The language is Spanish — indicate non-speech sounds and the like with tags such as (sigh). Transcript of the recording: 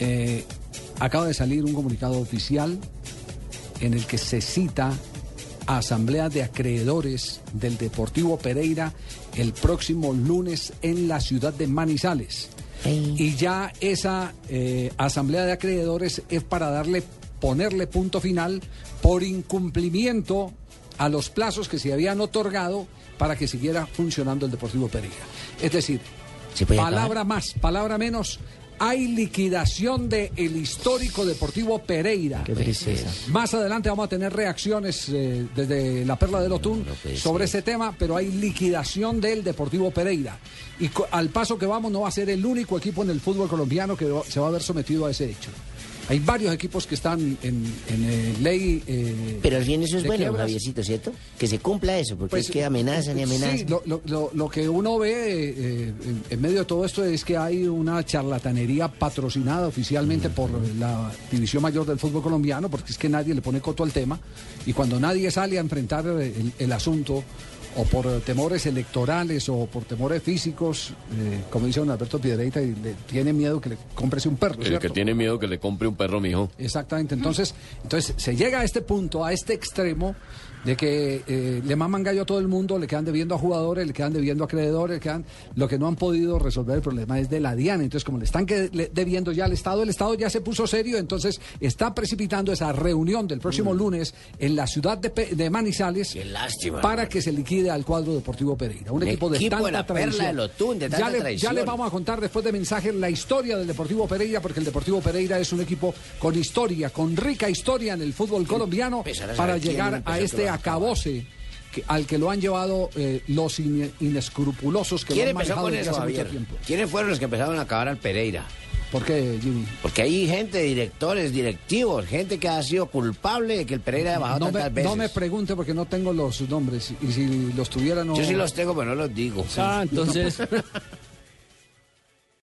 Eh, acaba de salir un comunicado oficial en el que se cita a asamblea de acreedores del Deportivo Pereira el próximo lunes en la ciudad de Manizales. Y ya esa eh, asamblea de acreedores es para darle, ponerle punto final por incumplimiento a los plazos que se habían otorgado para que siguiera funcionando el Deportivo Pereira. Es decir, palabra más, palabra menos, hay liquidación del el histórico Deportivo Pereira. Más adelante vamos a tener reacciones eh, desde la Perla del Otún sobre ese tema, pero hay liquidación del Deportivo Pereira. Y al paso que vamos no va a ser el único equipo en el fútbol colombiano que se va a ver sometido a ese hecho. Hay varios equipos que están en, eh, ley. Eh, Pero al fin eso es bueno, Javiercito, ¿cierto? Que se cumpla eso, porque pues, es que amenazan y amenazan. Sí, lo, que uno ve eh, en, medio de todo esto es que hay una charlatanería patrocinada oficialmente por la División Mayor del Fútbol Colombiano, porque es que nadie le pone coto al tema. Y cuando nadie sale a enfrentar el asunto, o por temores electorales o por temores físicos, eh, como dice don Alberto Piedreita, y le tiene miedo que le compre un perro. El que tiene miedo que le compre un perro, mijo. Exactamente. Entonces, entonces se llega a este punto, a este extremo de que eh, le maman gallo a todo el mundo, le quedan debiendo a jugadores, le quedan debiendo a acreedores, le quedan, lo que no han podido resolver el problema es de la DIAN. Entonces, como le están debiendo ya al Estado, el Estado ya se puso serio, entonces está precipitando esa reunión del próximo mm. lunes en la ciudad de, Manizales para que se liquide al cuadro deportivo Pereira. Un, equipo de tanta tradición. ya, le, ya les vamos a contar después de mensaje la historia del Deportivo Pereira, porque el Deportivo Pereira es un equipo con historia, con rica historia en el fútbol colombiano para llegar a este acabose al que lo han llevado eh, los inescrupulosos que lo han manejado hace mucho tiempo. ¿Quiénes fueron los que empezaron a acabar al Pereira? ¿Por qué, Jimmy? Porque hay gente, directores, directivos, gente que ha sido culpable de que el Pereira haya bajado no tantas me, veces. No me pregunte porque no tengo los nombres. Y si los tuviera, no. Yo sí los tengo, pero no los digo. Ah, entonces. (laughs)